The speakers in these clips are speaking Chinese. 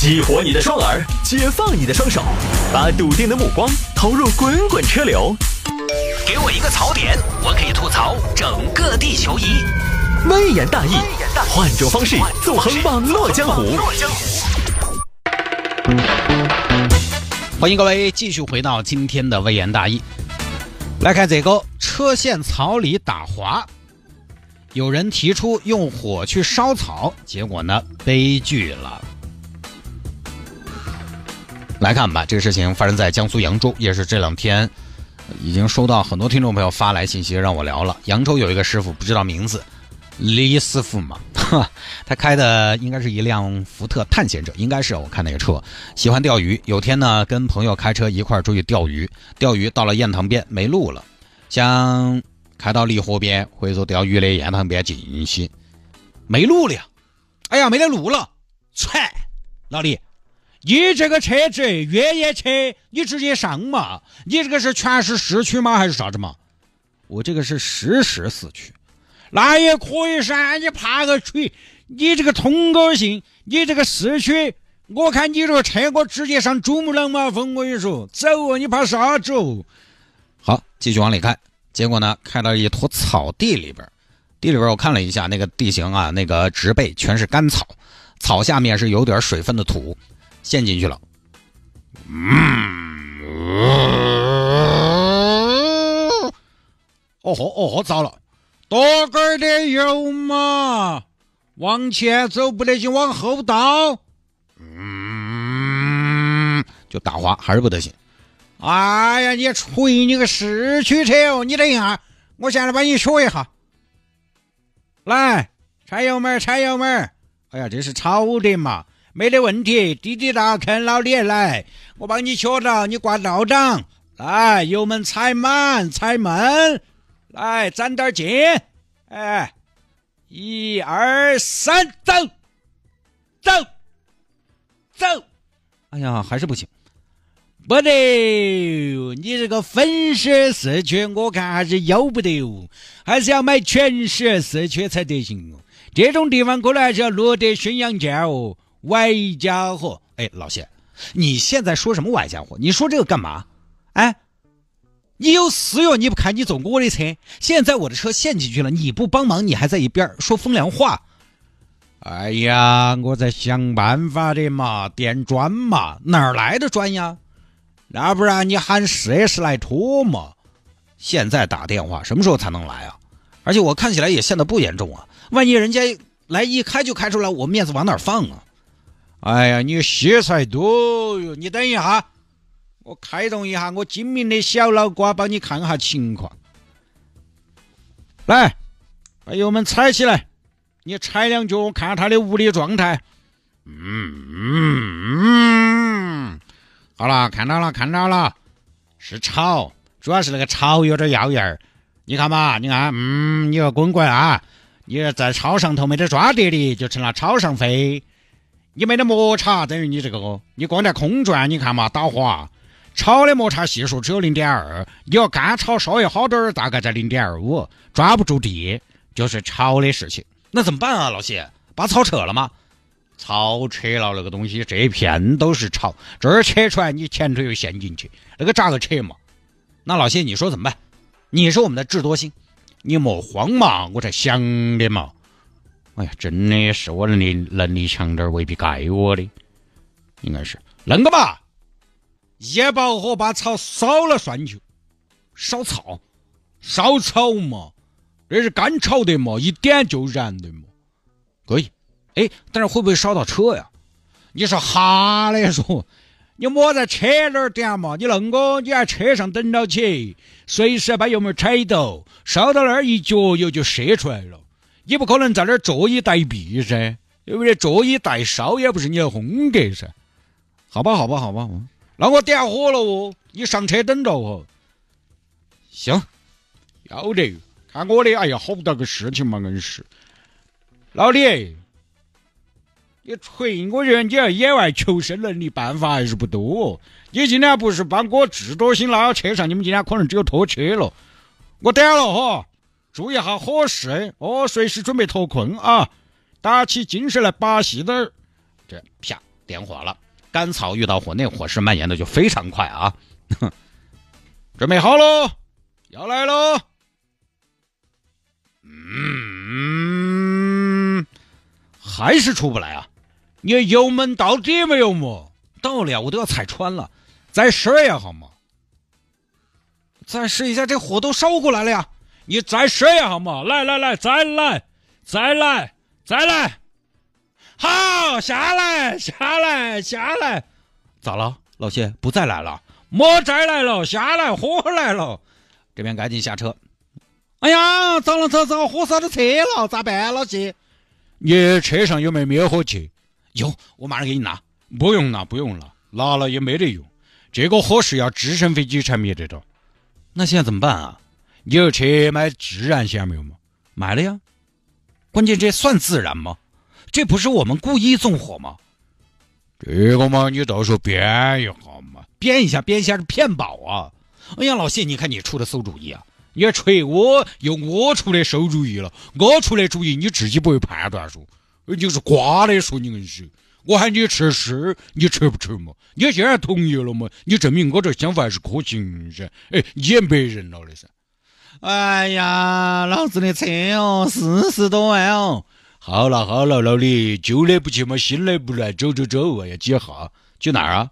激活你的双耳，解放你的双手，把笃定的目光投入滚滚车流。给我一个槽点，我可以吐槽整个地球仪。微言大义，换种方式纵横网络江湖。欢迎各位继续回到今天的微言大义。来看这个车线草里打滑，有人提出用火去烧草，结果呢悲剧了。来看吧，这个事情发生在江苏扬州，也是这两天已经收到很多听众朋友发来信息让我聊了。扬州有一个师傅，不知道名字，李师傅嘛，他开的应该是一辆福特探险者，应该是我看那个车，喜欢钓鱼。有天呢，跟朋友开车一块儿出去钓鱼，钓鱼到了堰塘边没路了，想开到离河边或者钓鱼的堰塘边进去，没路了呀！哎呀，没得路了，踹，老李。你这个车子越野车，你直接上嘛？你这个是全是市区吗？还是啥子嘛？我这个是实时四驱，那也可以噻。你爬个锤？你这个通过性，你这个市区，我看你这个车，我直接上珠穆朗玛峰。我跟你说，走啊！你怕啥子哦？好，继续往里开。结果呢，开到一坨草地里边，地里边我看了一下，那个地形啊，那个植被全是干草，草下面是有点水分的土。陷进去了，嗯，哦吼哦吼，糟了，多根的油嘛，往前走不得行，往后倒，嗯，就打滑还是不得行。哎呀，你吹你个四驱车哦！你等一下，我现在帮你学一下。来，踩油门，踩油门。哎呀，这是超的嘛。没得问题，滴滴答，看老李来，我帮你学到，你挂道长，来，油门踩满，踩满，来，攒点劲，哎，一二三，走，走，走，哎呀，还是不行，不得，你这个粉色四驱，我看还是要不得哦，还是要买全时四驱才得行哦，这种地方可能还是要落得宣扬件哦。歪家伙，哎，老谢，你现在说什么歪家伙？你说这个干嘛？哎，你有事哟？你不开你坐我的车，现在我的车陷进去了，你不帮忙，你还在一边说风凉话。哎呀，我在想办法的嘛，垫砖嘛，哪儿来的砖呀？那不然你喊四 S 来拖嘛？现在打电话，什么时候才能来啊？而且我看起来也陷得不严重啊，万一人家来一开就开出来，我面子往哪放啊？哎呀，你戏才多哟！你等一下，我开动一下我精明的小脑瓜，帮你看下情况。来，把油门踩起来，你踩两脚，我看他的物理状态。嗯嗯嗯，好了，看到了，看到了，是草，主要是那个草有点耀眼儿。你看嘛，你看，嗯，你要滚滚啊！你在草上头没得抓地的，就成了草上飞。你没得摩擦，等于你这个，你光在空转，你看嘛，打滑。炒的摩擦系数只有零点二，你要干炒稍微好点儿，大概在零点二五，抓不住地就是草的事情。那怎么办啊，老谢？把草扯了吗？草扯了，那个东西这一片都是草，这儿扯出来，你前头又陷进去，那个咋个扯嘛？那老谢，你说怎么办？你是我们的智多星，你莫慌嘛，我在想的嘛。哎呀，真的是我能力能力强点儿未必该我的，应该是恁个吧？一把火把草烧了算球，烧草，烧草嘛，这是干草的嘛，一点就燃的嘛，可以。哎，但是会不会烧到车呀？你说哈的说，你莫在车那儿点嘛，你恁个你在车上等到起，随时把油门踩到，烧到那儿一脚油就射出来了。你不可能在那儿坐以待毙噻，对不对？坐以待烧也不是你的风格噻。好吧，好吧，好吧，那我点火了哦，你上车等着哦。行，要得，看我的，哎呀，好大个事情嘛，硬是。老李，你锤我觉得，你要野外求生能力，办法还是不多。你今天不是帮我智多星拉到车上，你们今天可能只有拖车了。我点了哈。注意下伙食哦，随时准备脱困啊！打起精神来把戏点儿。这啪点火了。干草遇到火，那火势蔓延的就非常快啊！准备好喽，要来喽！嗯，还是出不来啊！你油门到底没有么？到了，我都要踩穿了。再试一下好吗？再试一下，这火都烧过来了呀！你再试一下嘛？来来来，再来，再来，再来！好，下来，下来，下来！咋了，老谢？不再来了？莫再来了，下来，火来了！这边赶紧下车。哎呀，糟了，着着，火烧到车了，咋办，老谢？你车上有没有灭火器？有，我马上给你拿。不用拿，不用了，拿了也没得用。这个火是要直升飞机才灭得着。那现在怎么办啊？你有去买自燃险没有吗？买了呀。关键这算自燃吗？这不是我们故意纵火吗？这个嘛，你到时候编一下嘛，编一下，编一下是骗保啊！哎呀，老谢，你看你出的馊主意啊！你锤我，又我出的馊主意了，我出的主意你自己不会判断说，你是瓜的说你硬是。我喊你吃屎，你吃不吃嘛？你既然同意了嘛，你证明我这想法还是可行噻。哎，你也没人了的噻。哎呀，老子的车哦，四十多万哦。好了好了，老李，旧的不去嘛，新的不来，走走走，哎呀，几号？去哪儿啊？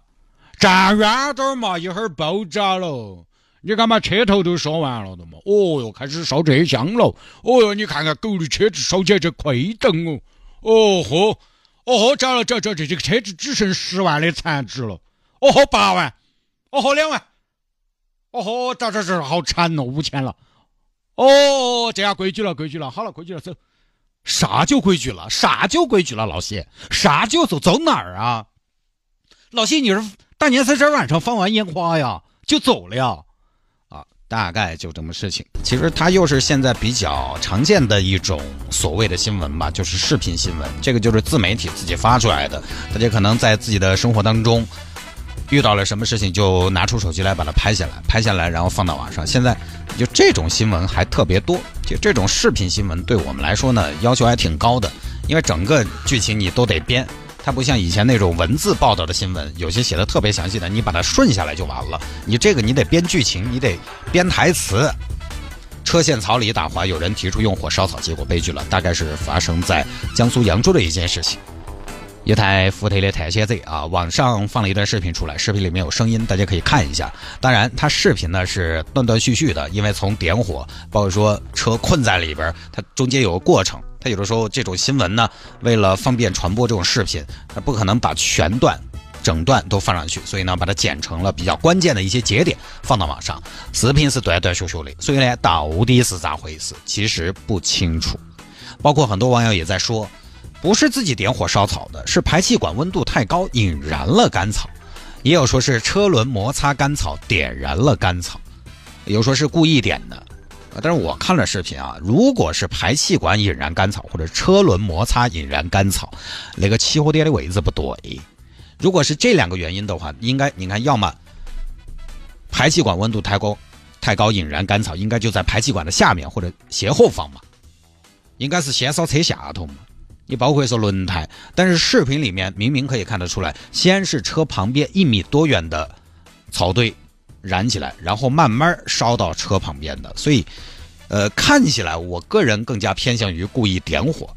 站远点嘛，一会儿爆炸了。你看嘛，车头都烧完了的嘛。哦哟，开始烧这香了。哦哟，你看看狗的车子烧起来这亏灯哦。哦豁。哦豁，着了着着这这个车子只剩十万的残值了。哦豁，八万。哦豁，两万。哦豁，着着着好惨哦，五千了。哦，这下规矩了，规矩了。好了，规矩了，走。啥就规矩了？啥就规矩了？老谢，啥就走？走哪儿啊？老谢，你是大年三十晚上放完烟花呀，就走了呀？啊大概就这么事情，其实它又是现在比较常见的一种所谓的新闻吧，就是视频新闻。这个就是自媒体自己发出来的，大家可能在自己的生活当中遇到了什么事情，就拿出手机来把它拍下来，拍下来然后放到网上。现在就这种新闻还特别多，就这种视频新闻对我们来说呢，要求还挺高的，因为整个剧情你都得编。它不像以前那种文字报道的新闻，有些写的特别详细的，你把它顺下来就完了。你这个你得编剧情，你得编台词。车陷草里打滑，有人提出用火烧草，结果悲剧了。大概是发生在江苏扬州的一件事情。一台福特的探险者啊，网上放了一段视频出来，视频里面有声音，大家可以看一下。当然，它视频呢是断断续续的，因为从点火，包括说车困在里边，它中间有个过程。它有的时候这种新闻呢，为了方便传播这种视频，它不可能把全段、整段都放上去，所以呢，把它剪成了比较关键的一些节点放到网上。视频是断断续续的，所以呢，到底是咋回事，其实不清楚。包括很多网友也在说，不是自己点火烧草的，是排气管温度太高引燃了干草；也有说是车轮摩擦干草点燃了干草，有说是故意点的。但是我看了视频啊，如果是排气管引燃干草或者车轮摩擦引燃干草，那个起火点的位置不对。如果是这两个原因的话，应该你看，要么排气管温度太高，太高引燃干草，应该就在排气管的下面或者斜后方嘛，应该是先烧车下头嘛。你包括说轮胎，但是视频里面明明可以看得出来，先是车旁边一米多远的草堆。燃起来，然后慢慢烧到车旁边的，所以，呃，看起来我个人更加偏向于故意点火。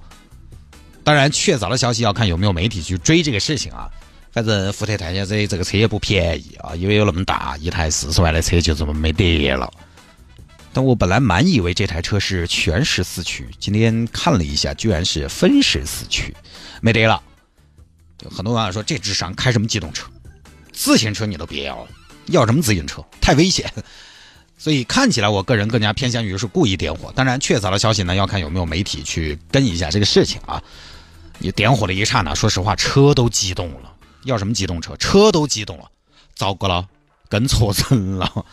当然，确凿的消息要看有没有媒体去追这个事情啊。反正福特探险者这个车也不便宜啊，因为有那么大一台四十万的车就这么没得了。但我本来满以为这台车是全时四驱，今天看了一下，居然是分时四驱，没得了。很多网友说这智商开什么机动车？自行车你都别要了。要什么自行车？太危险，所以看起来我个人更加偏向于是故意点火。当然，确凿的消息呢，要看有没有媒体去跟一下这个事情啊。你点火的一刹那，说实话，车都激动了。要什么机动车？车都激动了，糟糕了，跟错人了。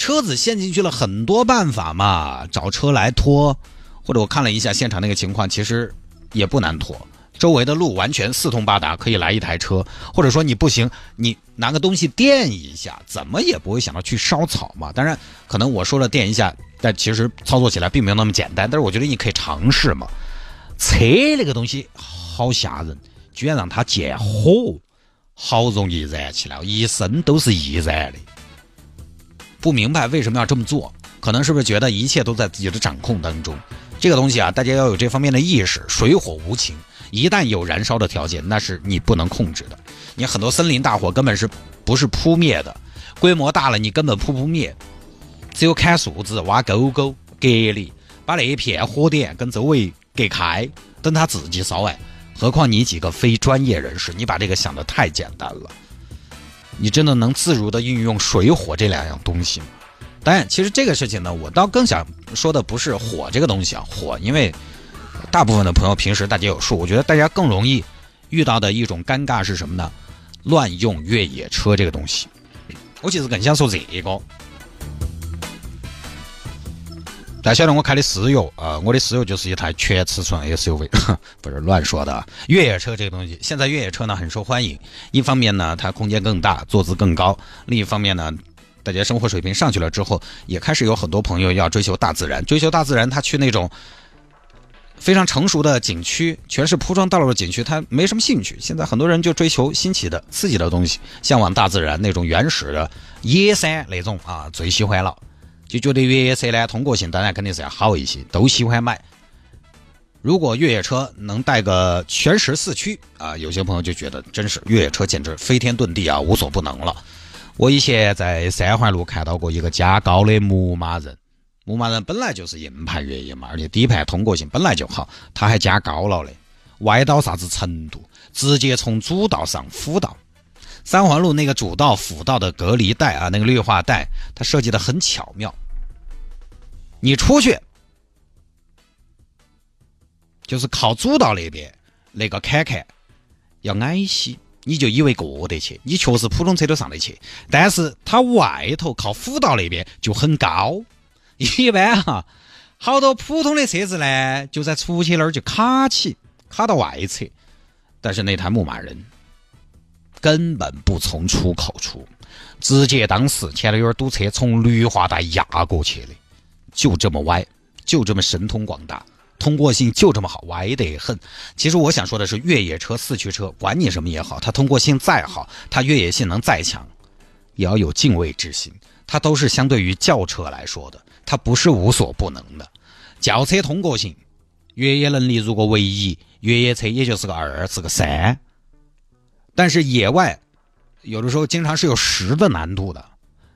车子陷进去了很多办法嘛，找车来拖，或者我看了一下现场那个情况，其实也不难拖。周围的路完全四通八达，可以来一台车，或者说你不行，你拿个东西垫一下，怎么也不会想到去烧草嘛。当然，可能我说了垫一下，但其实操作起来并没有那么简单。但是我觉得你可以尝试嘛。车那个东西好吓人，居然让它见火，好容易燃起来，一身都是易燃的。不明白为什么要这么做，可能是不是觉得一切都在自己的掌控当中？这个东西啊，大家要有这方面的意识。水火无情，一旦有燃烧的条件，那是你不能控制的。你很多森林大火根本是不是扑灭的？规模大了，你根本扑不灭。只有砍树枝、挖沟沟、隔离，把那一片火点跟周围隔开，等它自己烧完。何况你几个非专业人士，你把这个想的太简单了。你真的能自如的运用水火这两样东西吗？当然，其实这个事情呢，我倒更想说的不是火这个东西啊，火，因为大部分的朋友平时大家有数，我觉得大家更容易遇到的一种尴尬是什么呢？乱用越野车这个东西。我其实更想说这个。大家晓得我开的私有啊，我的私有就是一台全尺寸 SUV，不是乱说的。越野车这个东西，现在越野车呢很受欢迎。一方面呢，它空间更大，坐姿更高；另一方面呢，大家生活水平上去了之后，也开始有很多朋友要追求大自然。追求大自然，他去那种非常成熟的景区，全是铺装道路的景区，他没什么兴趣。现在很多人就追求新奇的、刺激的东西，向往大自然那种原始的野山那种啊，最喜欢了。就觉得越野车呢，通过性当然肯定是要好一些，都喜欢买。如果越野车能带个全时四驱啊，有些朋友就觉得真是越野车简直飞天遁地啊，无所不能了。我以前在三环路看到过一个加高的牧马人，牧马人本来就是硬派越野嘛，而且底盘通过性本来就好，它还加高了的，歪到啥子程度？直接从主道上辅道。三环路那个主道辅道的隔离带啊，那个绿化带，它设计的很巧妙。你出去，就是靠主道那边那个坎坎要矮些，你就以为过得去，你确实普通车都上得去。但是它外头靠辅道那边就很高，一般哈，好多普通的车子呢就在出去那儿就卡起，卡到外侧。但是那台牧马人。根本不从出口出，直接当时前头有点堵车，从绿化带压过去的，就这么歪，就这么神通广大，通过性就这么好，歪得很。其实我想说的是，越野车、四驱车，管你什么也好，它通过性再好，它越野性能再强，也要有敬畏之心。它都是相对于轿车来说的，它不是无所不能的。轿车通过性，越野能力如果为一，越野车也就是个二，是个三。但是野外，有的时候经常是有十的难度的，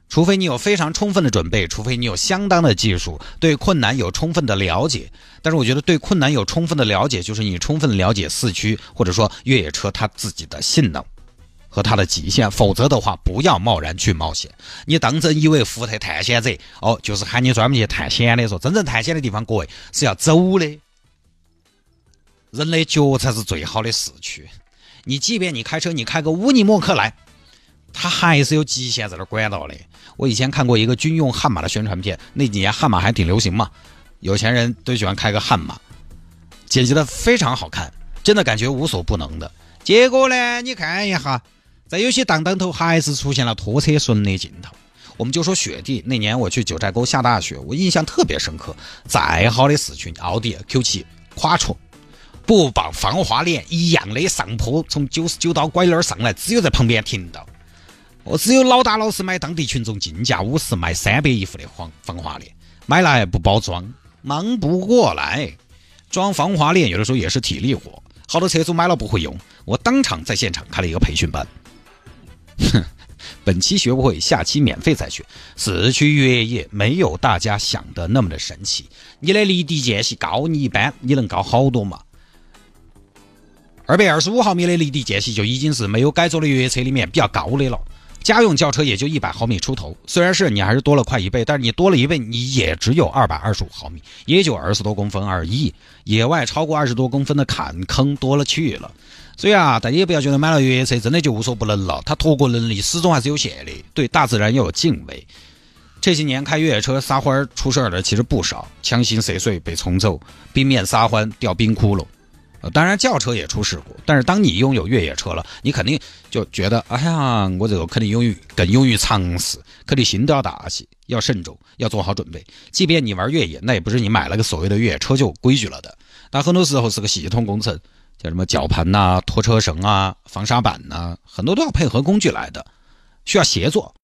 除非你有非常充分的准备，除非你有相当的技术，对困难有充分的了解。但是我觉得对困难有充分的了解，就是你充分了解四驱或者说越野车它自己的性能和它的极限。否则的话，不要贸然去冒险。你当真以为福特探险者哦，就是喊你专门去探险的？说真正探险的地方，各位是要走的，人的脚才是最好的四驱。你即便你开车，你开个乌尼莫克来，它还是有极限在那管道的。我以前看过一个军用悍马的宣传片，那几年悍马还挺流行嘛，有钱人都喜欢开个悍马，剪辑的非常好看，真的感觉无所不能的。结果呢，你看一下，在有些档档头还是出现了拖车损的镜头。我们就说雪地，那年我去九寨沟下大雪，我印象特别深刻。再好的四驱，奥迪 Q7 夸戳。不绑防滑链一样的上坡，从九十九道拐那儿上来，只有在旁边停到。我只有老打老实买当地群众进价五十卖三百一副的防防滑链，买来不包装，忙不过来。装防滑链有的时候也是体力活，好多车主买了不会用，我当场在现场开了一个培训班。哼，本期学不会，下期免费再学。四驱越野没有大家想的那么的神奇，你的离地间隙高你一般，你能高好多嘛？二百二十五毫米的离地间隙就已经是没有改装的越野车里面比较高的了，家用轿车也就一百毫米出头。虽然是你还是多了快一倍，但是你多了一倍，你也只有二百二十五毫米，也就二十多公分而已。野外超过二十多公分的坎坑多了去了，所以啊，大家也不要觉得买了越野车真的就无所不能了，它脱过能力始终还是有限的。对大自然要有敬畏。这些年开越野车撒欢出事儿的其实不少，强行涉水被冲走，冰面撒欢掉冰窟窿。当然，轿车也出事故，但是当你拥有越野车了，你肯定就觉得，哎呀，我这个肯定勇于更勇于尝试，肯定心都要大些，要慎重，要做好准备。即便你玩越野，那也不是你买了个所谓的越野车就规矩了的，但很多时候是个系统工程，叫什么绞盘呐、拖车绳啊、防沙板呐，很多都要配合工具来的，需要协作。